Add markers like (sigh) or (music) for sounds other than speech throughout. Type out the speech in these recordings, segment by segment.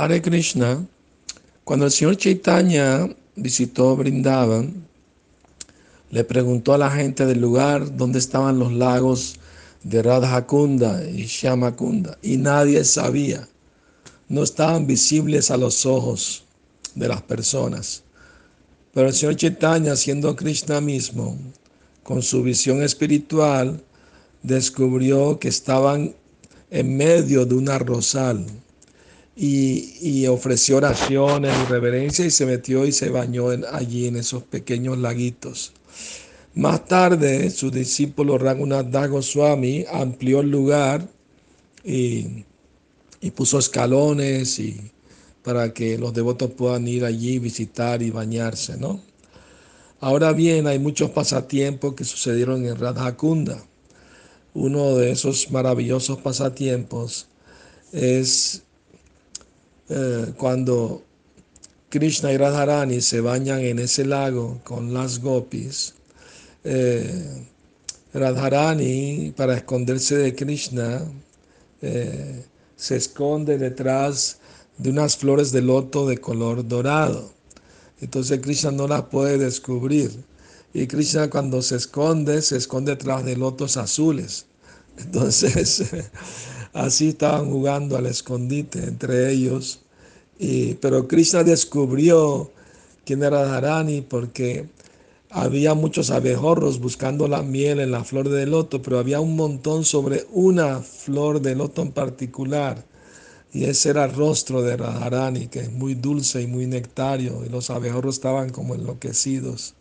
Hare Krishna, cuando el señor Chaitanya visitó Brindavan, le preguntó a la gente del lugar dónde estaban los lagos de Radhakunda y Shyamakunda y nadie sabía. No estaban visibles a los ojos de las personas. Pero el señor Chaitanya, siendo Krishna mismo, con su visión espiritual, descubrió que estaban en medio de una rosal y, ofreció oraciones y reverencia y se metió y se bañó allí en esos pequeños laguitos. Más tarde, su discípulo Raghunath Swami amplió el lugar y, puso escalones y, para que los devotos puedan ir allí, visitar y bañarse, ¿no? Ahora bien, hay muchos pasatiempos que sucedieron en Radhakunda. Uno de esos maravillosos pasatiempos es eh, cuando Krishna y Radharani se bañan en ese lago con las gopis, eh, Radharani, para esconderse de Krishna, eh, se esconde detrás de unas flores de loto de color dorado. Entonces Krishna no las puede descubrir. Y Krishna cuando se esconde, se esconde detrás de lotos azules. Entonces, (laughs) así estaban jugando al escondite entre ellos. Y, pero Krishna descubrió quién era Dharani porque había muchos abejorros buscando la miel en la flor de loto, pero había un montón sobre una flor de loto en particular. Y ese era el rostro de Radharani, que es muy dulce y muy nectario, y los abejorros estaban como enloquecidos.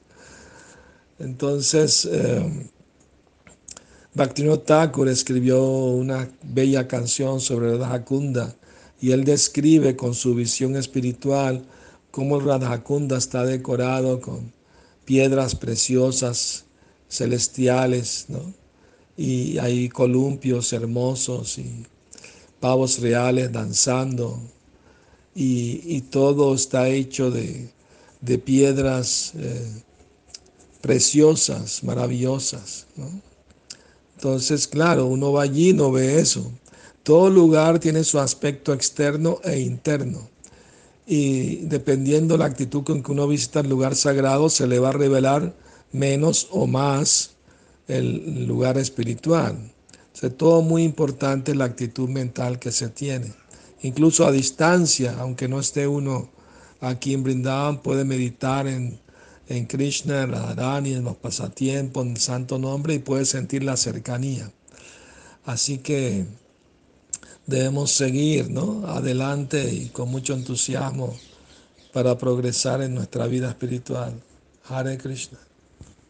Entonces, eh, Bhaktivinoda Thakur escribió una bella canción sobre Radhakunda y él describe con su visión espiritual cómo Radhakunda está decorado con piedras preciosas, celestiales, y hay columpios hermosos y pavos reales danzando y, todo está hecho de, piedras eh, preciosas, maravillosas. Entonces, claro, uno va allí y no ve eso. Todo lugar tiene su aspecto externo e interno. Y dependiendo la actitud con que uno visita el lugar sagrado, se le va a revelar menos o más el lugar espiritual. O todo muy importante la actitud mental que se tiene. Incluso a distancia, aunque no esté uno aquí en Brindavan, puede meditar en en Krishna, en Radharani, en los pasatiempos, en el santo nombre y puede sentir la cercanía. Así que debemos seguir ¿no? adelante y con mucho entusiasmo para progresar en nuestra vida espiritual. Hare Krishna.